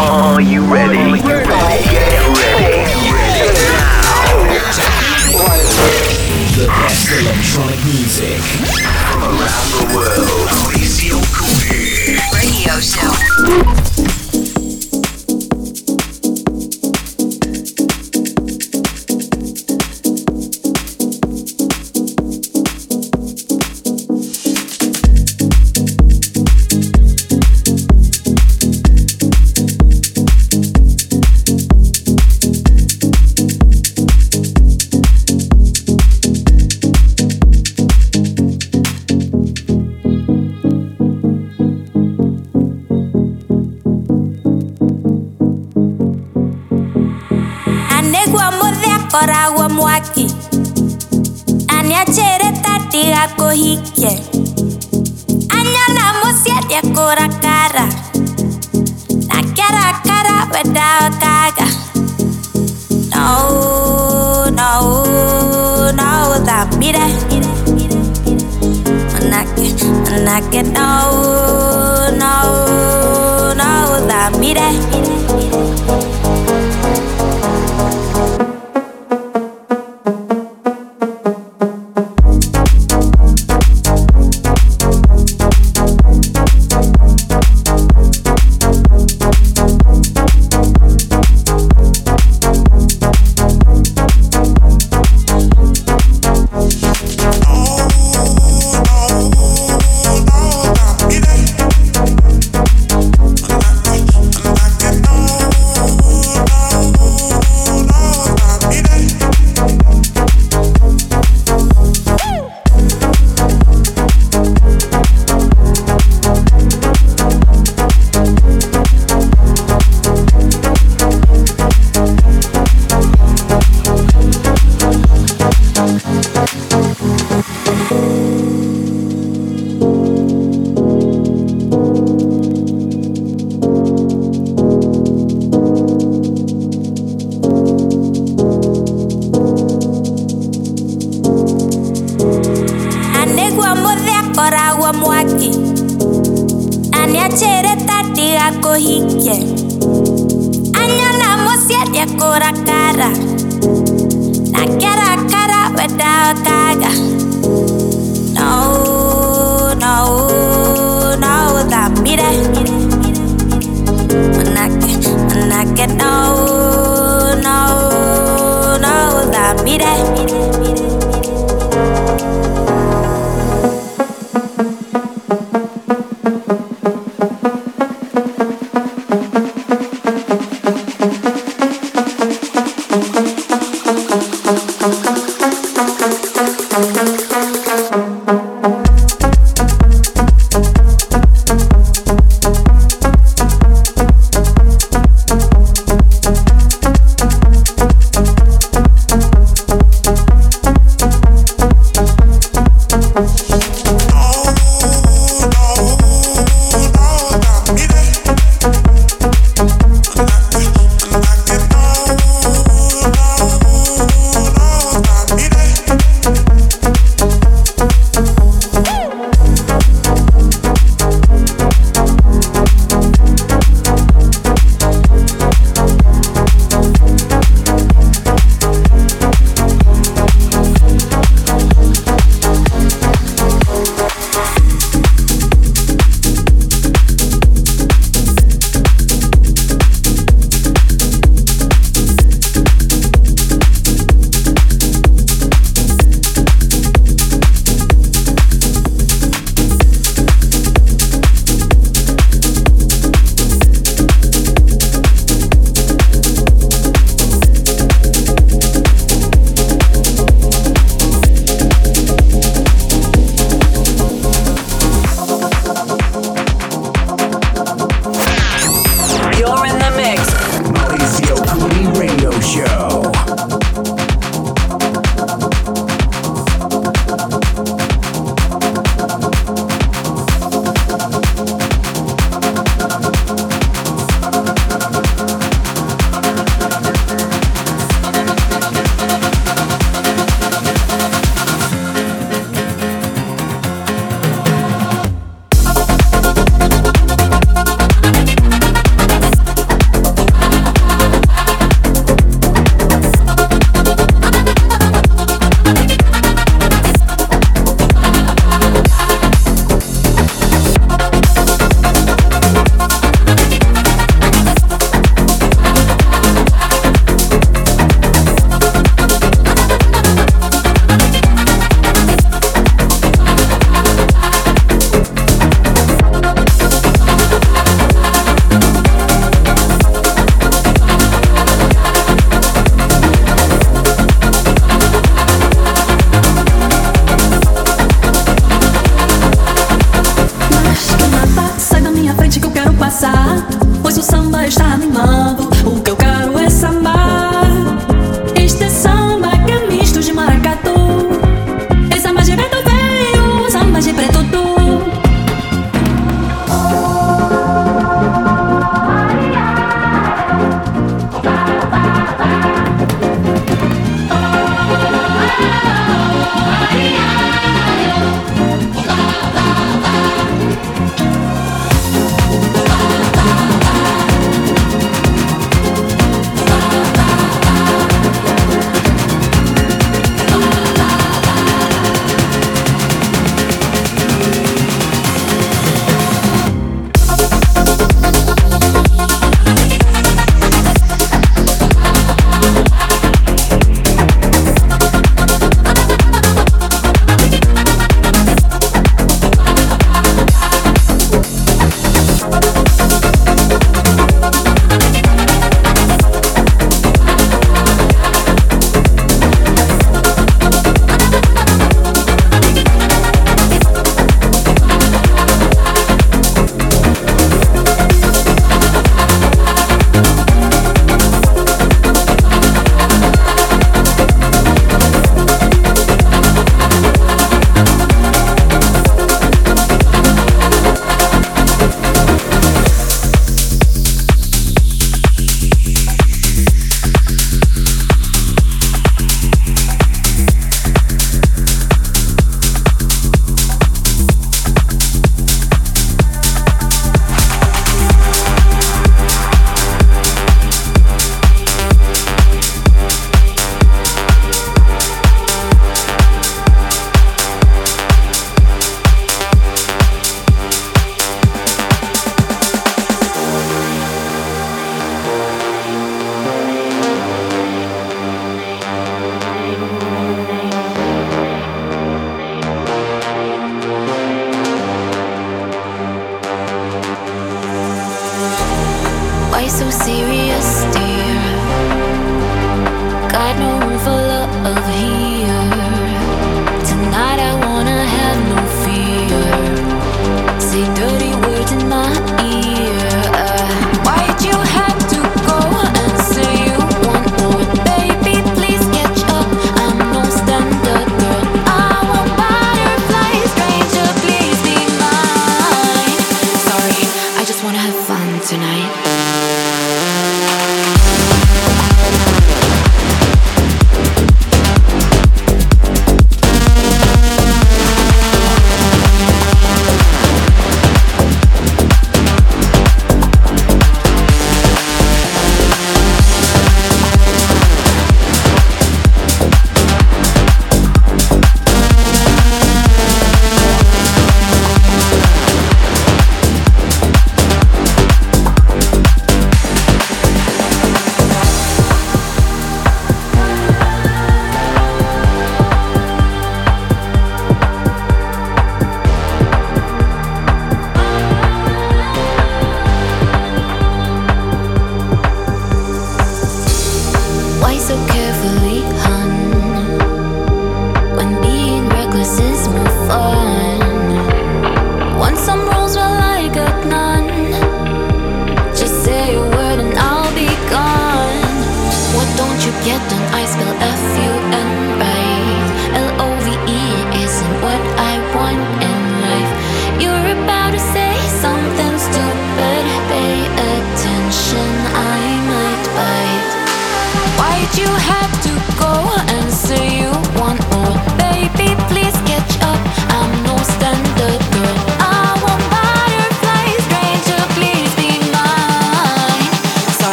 Are you ready? Get ready. The electronic music from around the world. Radio Show.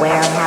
Love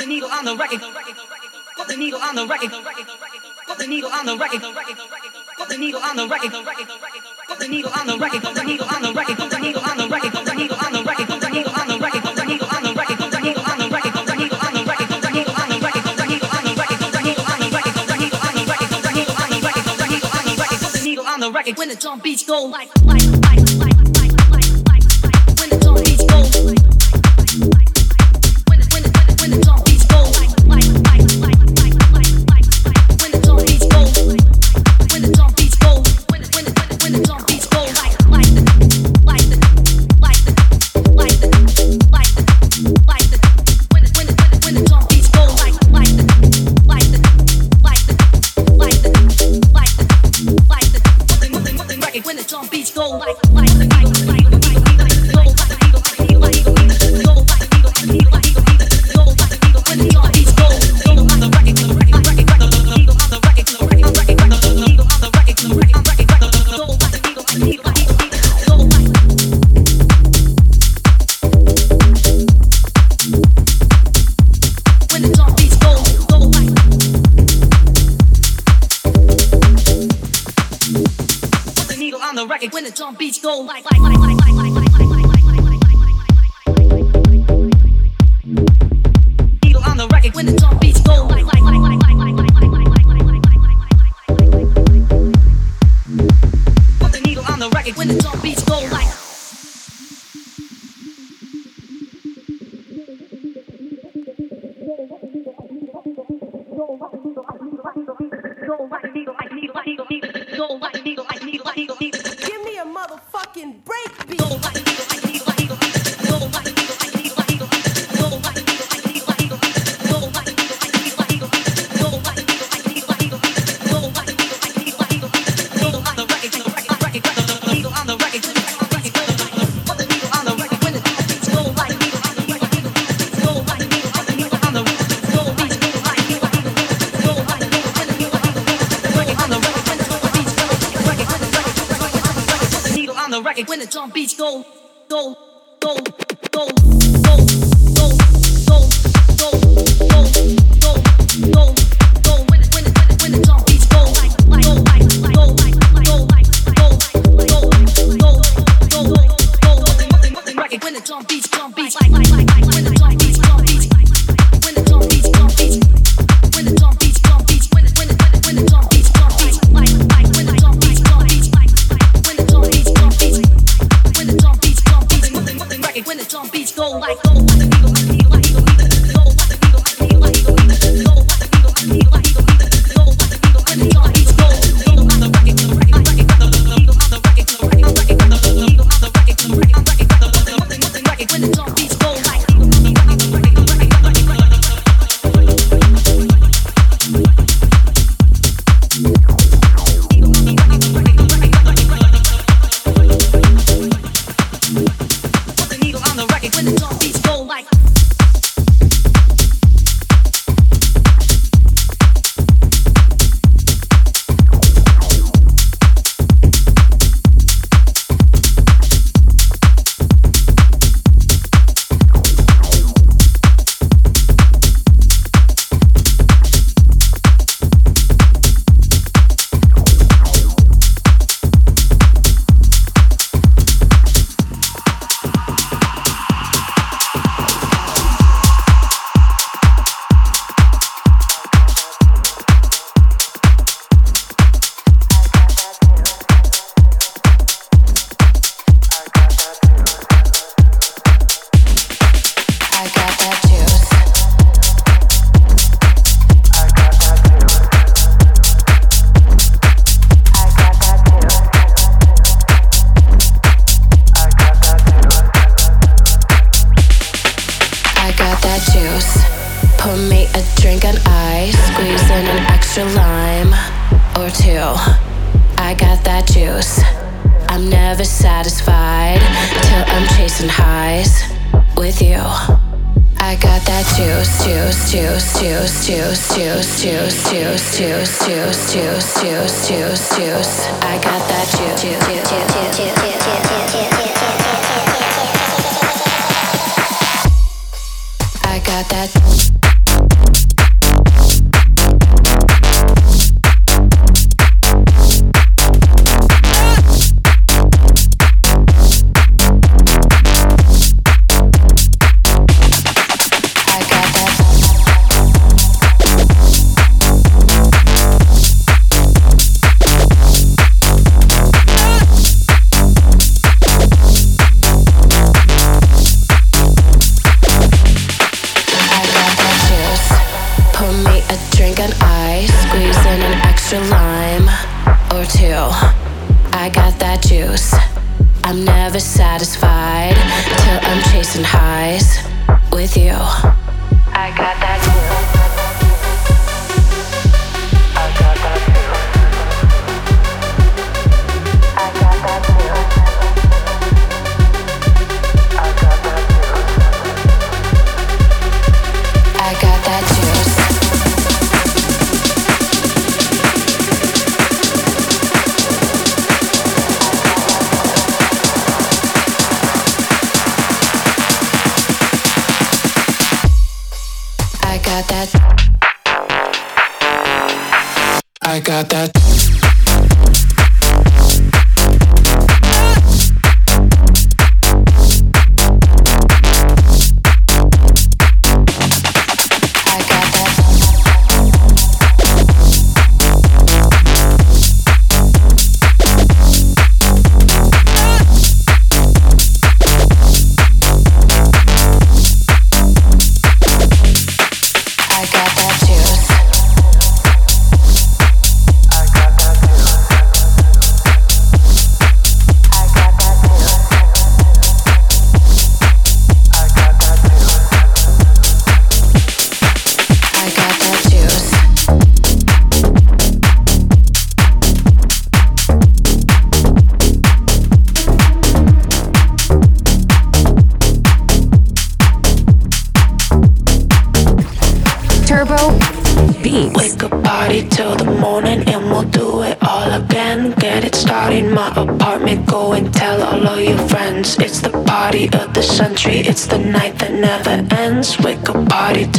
the needle on the record. Put the needle on the record. Put the needle on the record. Put the needle on the record. Put the needle on the record. Put the needle on the record. Put the needle on the record. Put the needle on the record. Put the needle on the record. Put the needle on the record. Put the needle on the record. Put the needle on the record. Put the needle on the record. Put the needle on the record. Put the needle on the record. Put the needle on the record. Put the needle on the record. Put the needle on the record. Put the needle on the record. When the drum beats go like like. got that juice. I'm never satisfied till I'm chasing highs with you. I got that juice.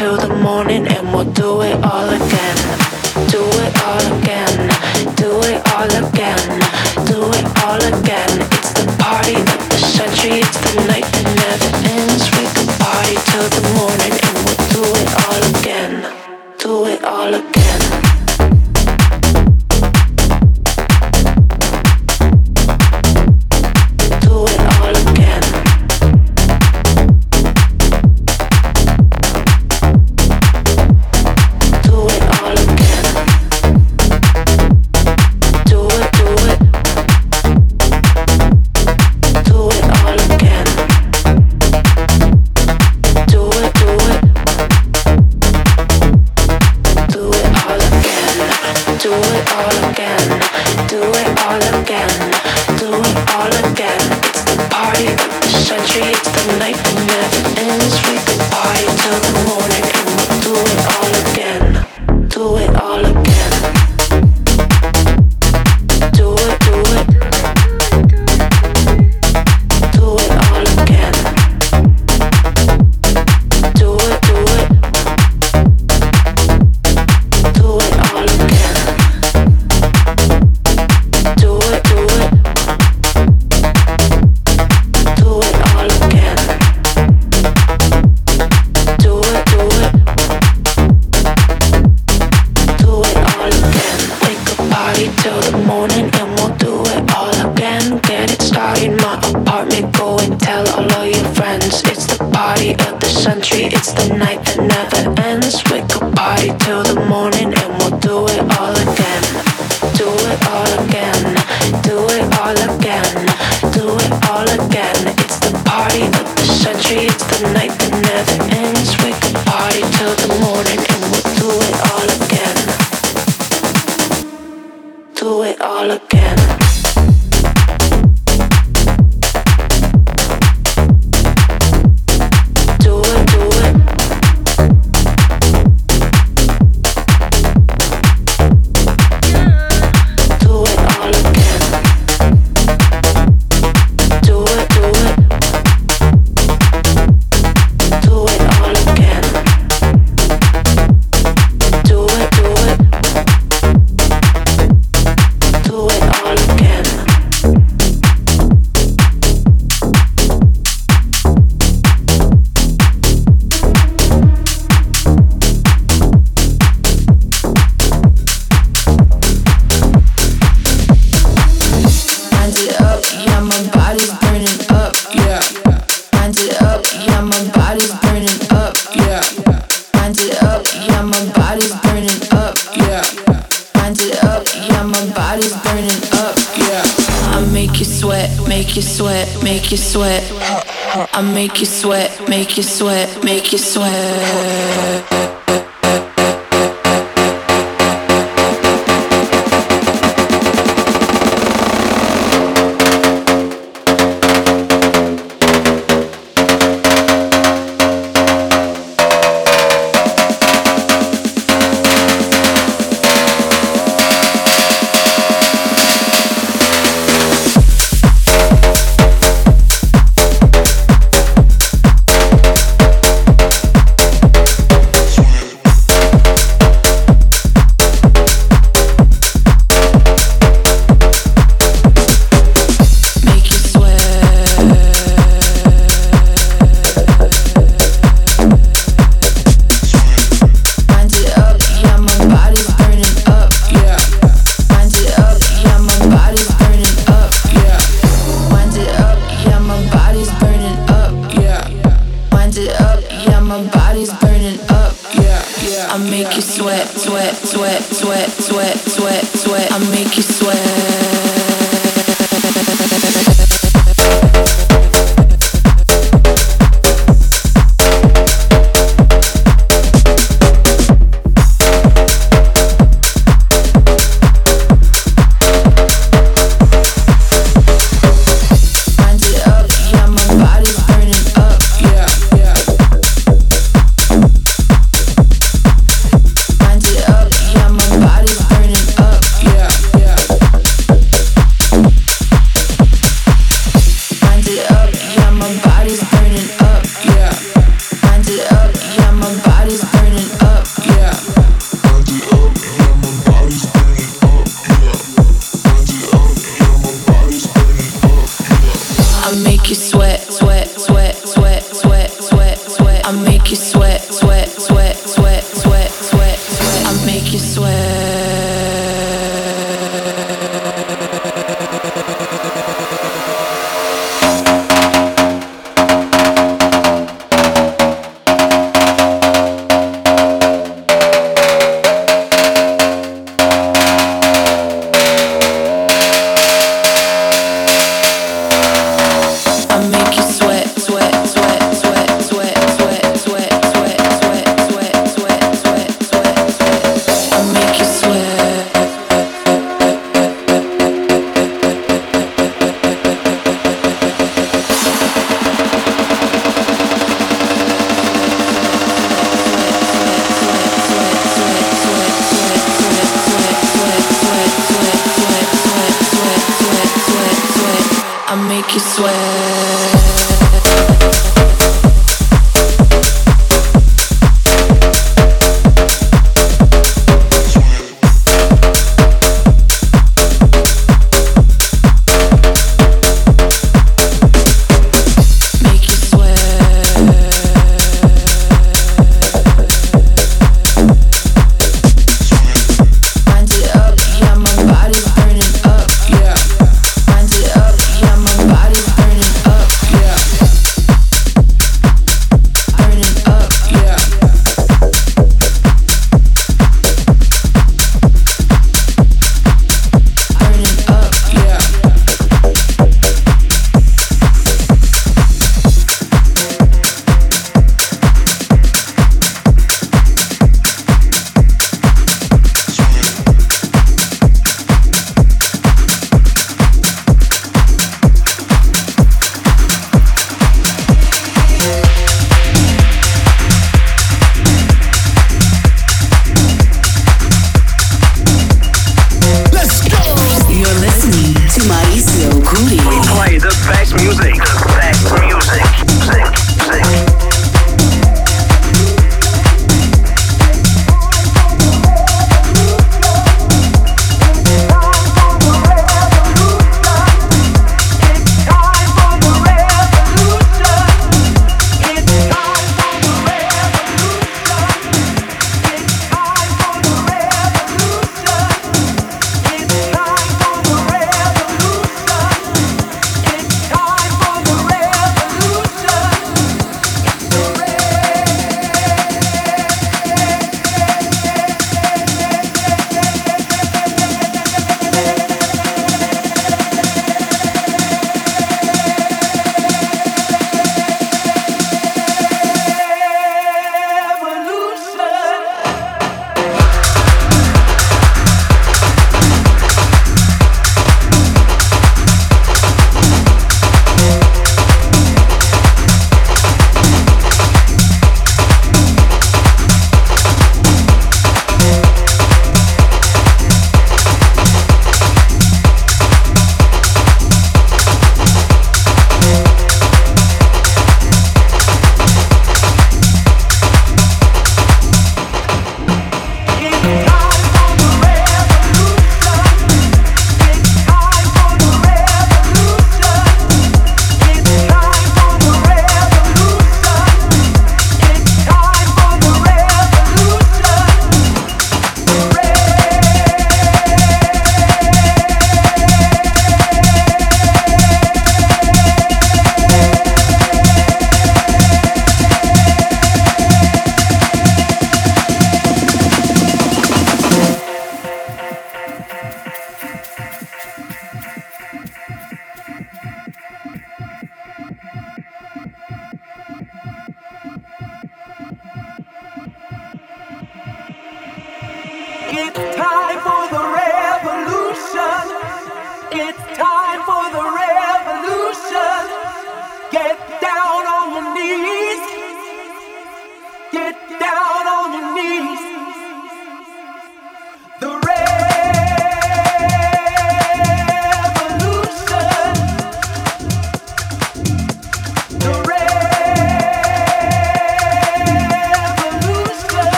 till the morning and we'll do it all again. Do it all again. Do it all again.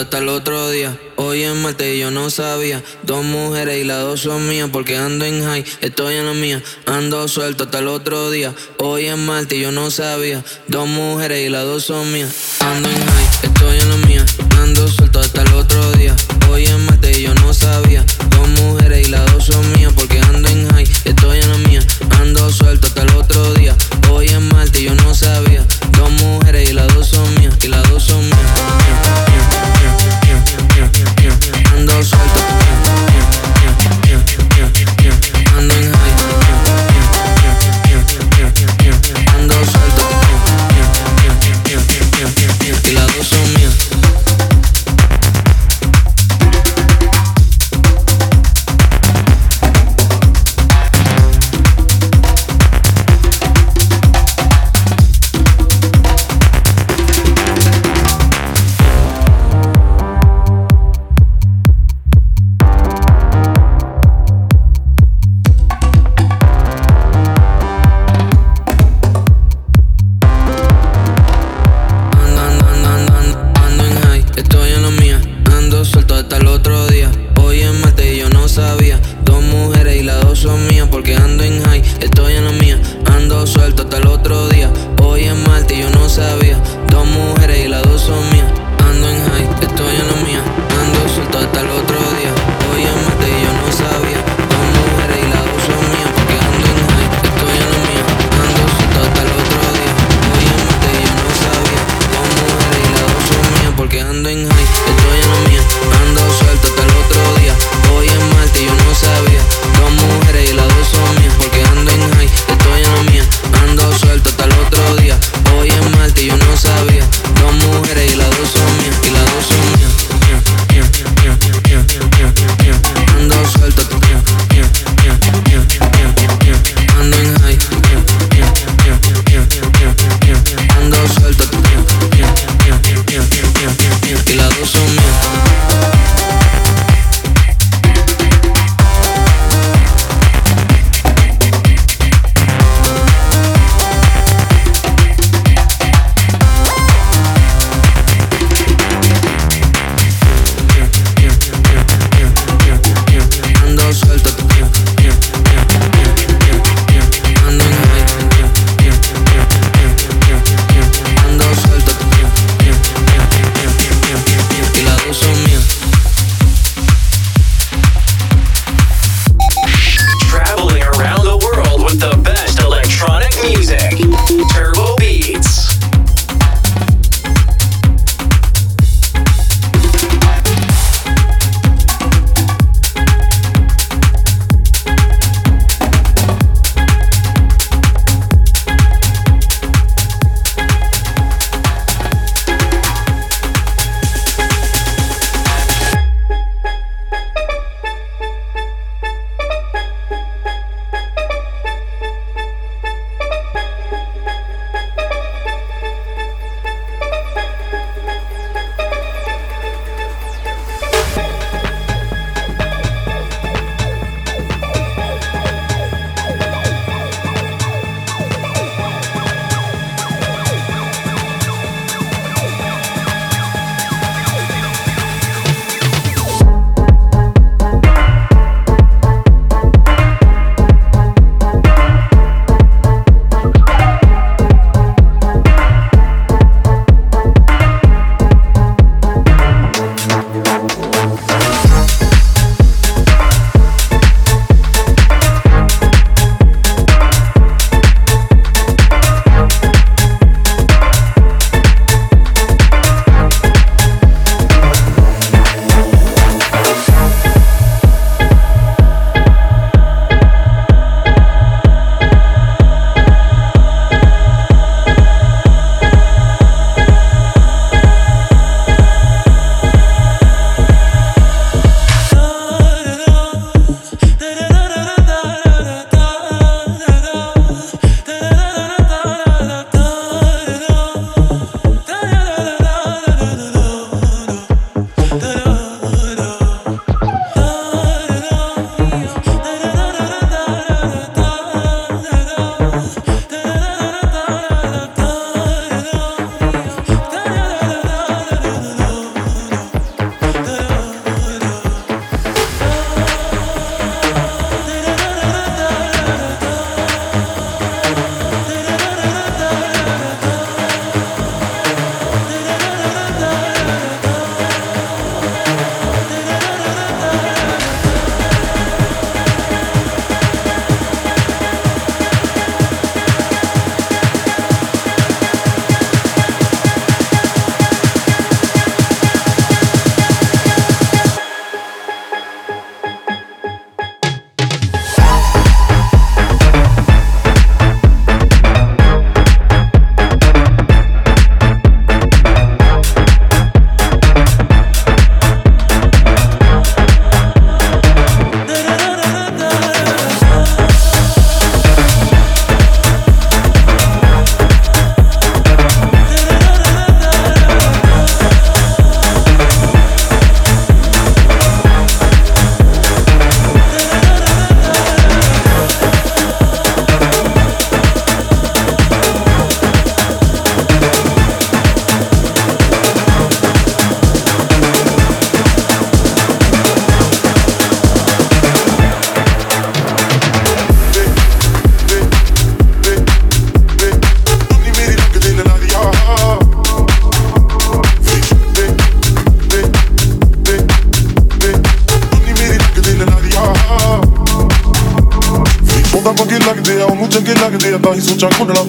Hasta el otro día. Hoy es martes yo no sabía. Dos mujeres y las dos son mías porque ando en high. Estoy en la mía. Ando suelto hasta el otro día. Hoy es martes yo no sabía. Dos mujeres y las dos son mías. Ando en high. Estoy en la mía.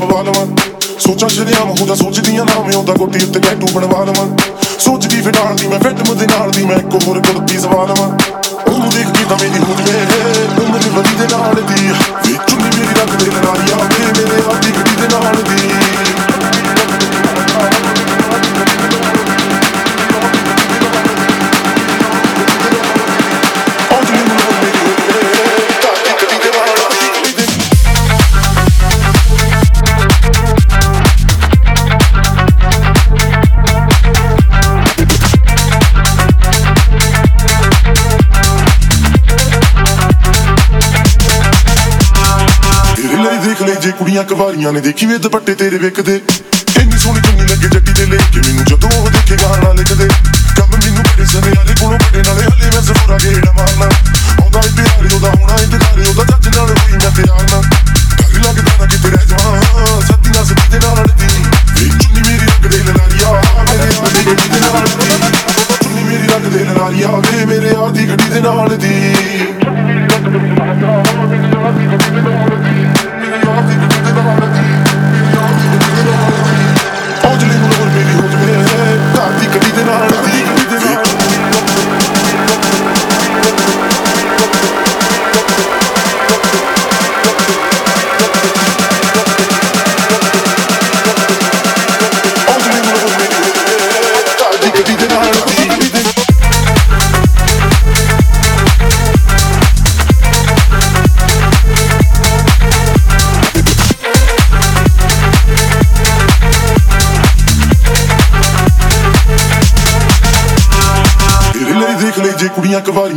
ਪਵਾ ਲਵਾਂ। ਸੋਚਾਂ ਸ਼ਰੀਆਂ ਮਹੂਦਾ ਸੋਚਦੀਆਂ ਨਾ ਮੈਂ ਉਹਦਾ ਗੋਟੀ ਉੱਤੇ tattoo ਬਣਵਾ ਲਵਾਂ। ਸੋਚਦੀ ਫਿਟਾਲ ਦੀ ਮੈਂ ਫਿੱਟ ਮੁੰਦੇ ਨਾਲ ਦੀ ਮੈਂ, ਇੱਕ ਹੋਰ ਗੁਰਦੀ ਜ਼ਬਾਨ ਵਾਂ ਉਹਨੂੰ ਦੇਖ ਕੇ ਤਾਂ ਮੇਰੀ ਹੁਦ ਕੁੜੀਆਂ ਕਵਾਰੀਆਂ ਨੇ ਦੇਖੀ ਵੇ ਦੁਪੱਟੇ ਤੇਰੇ ਵੇਖਦੇ।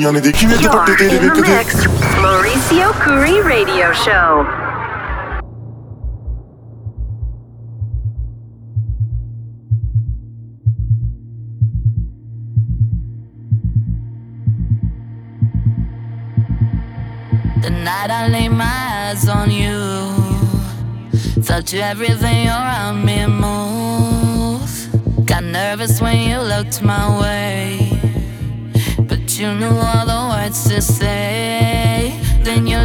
mañana y de qui vient te porter tes. Mauricio Cury Radio Show. The night I lay my eyes on you, felt you everything around me move. Got nervous when you looked my way knew all the words to say, then you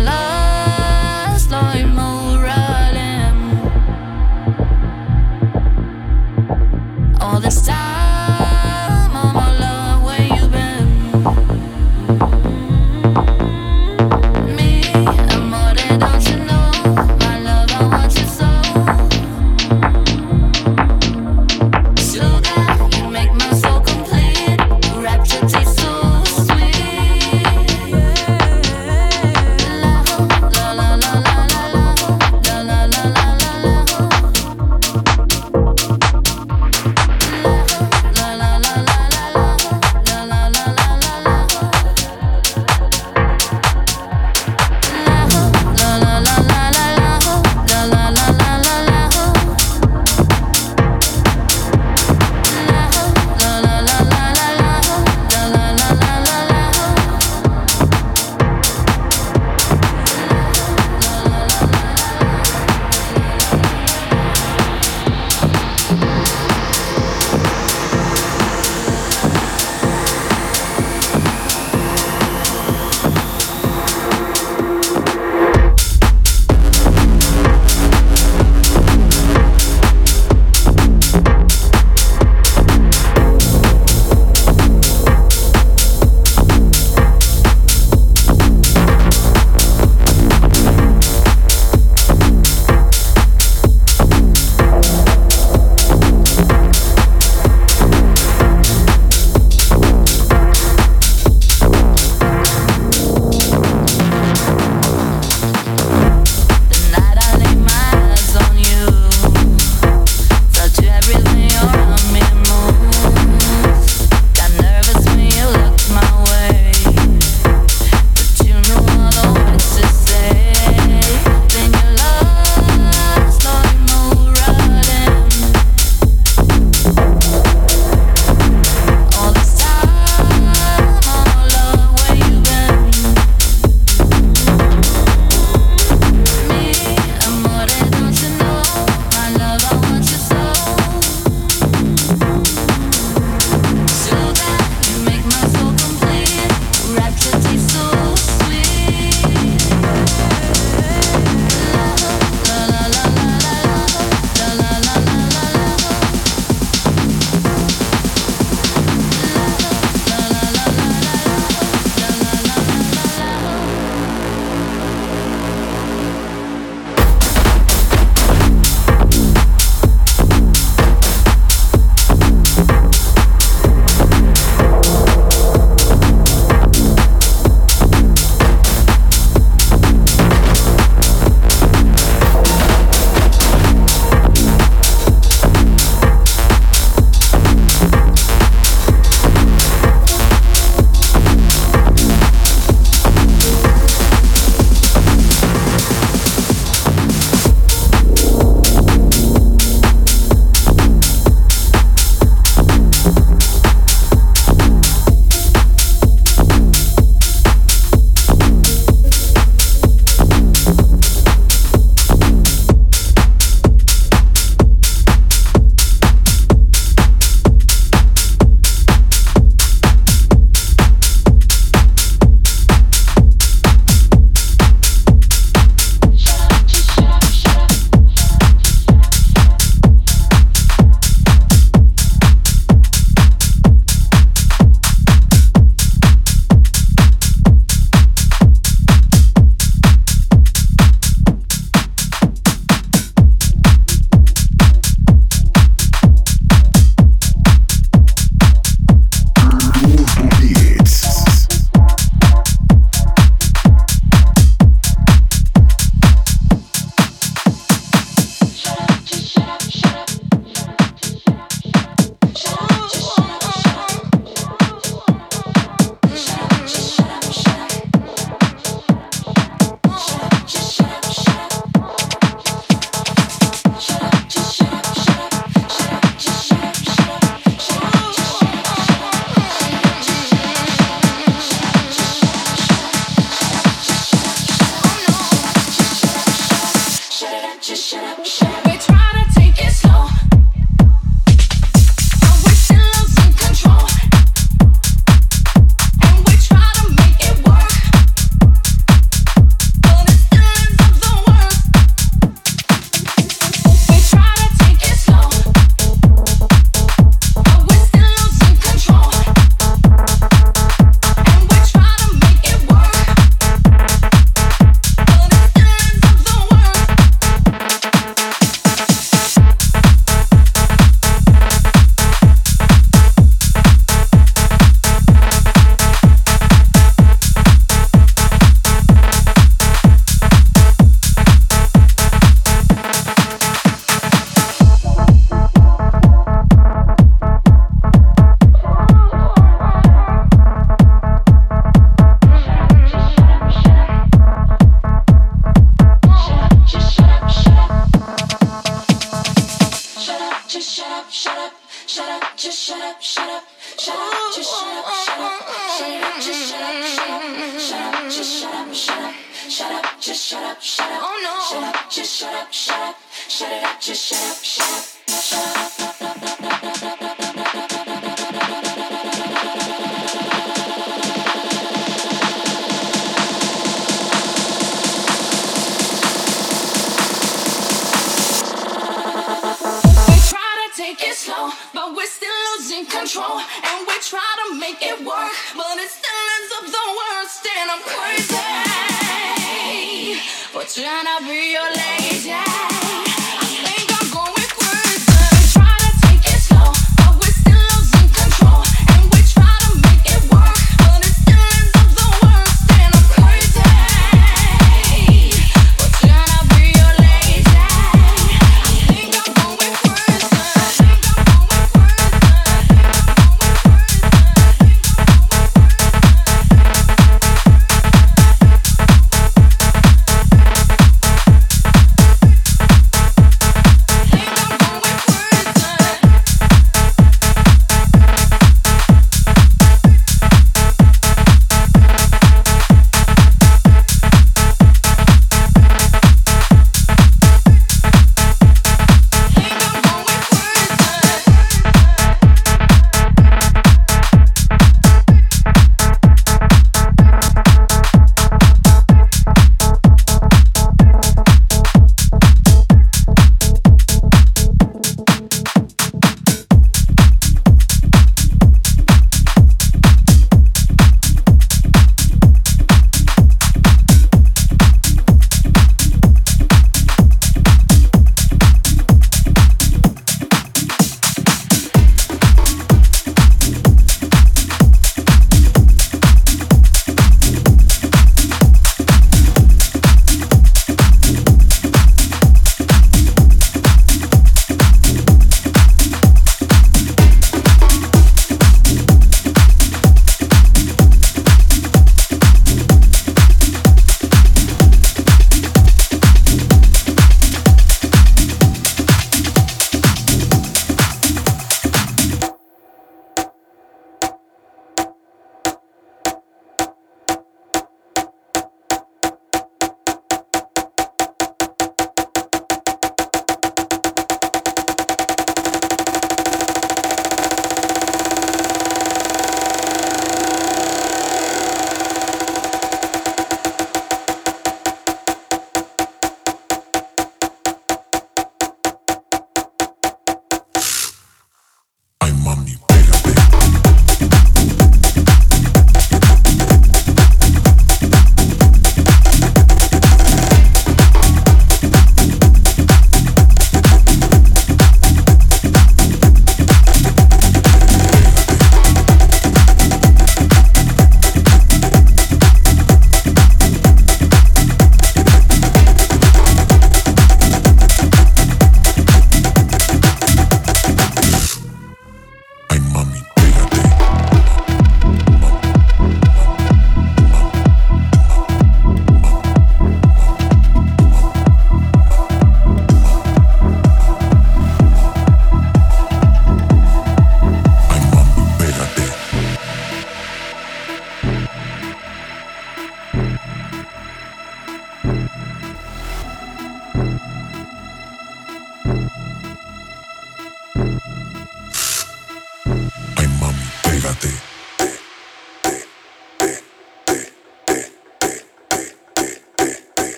But we're still losing control and we try to make it work. But it still ends up the worst and I'm crazy. for trying to be your lady.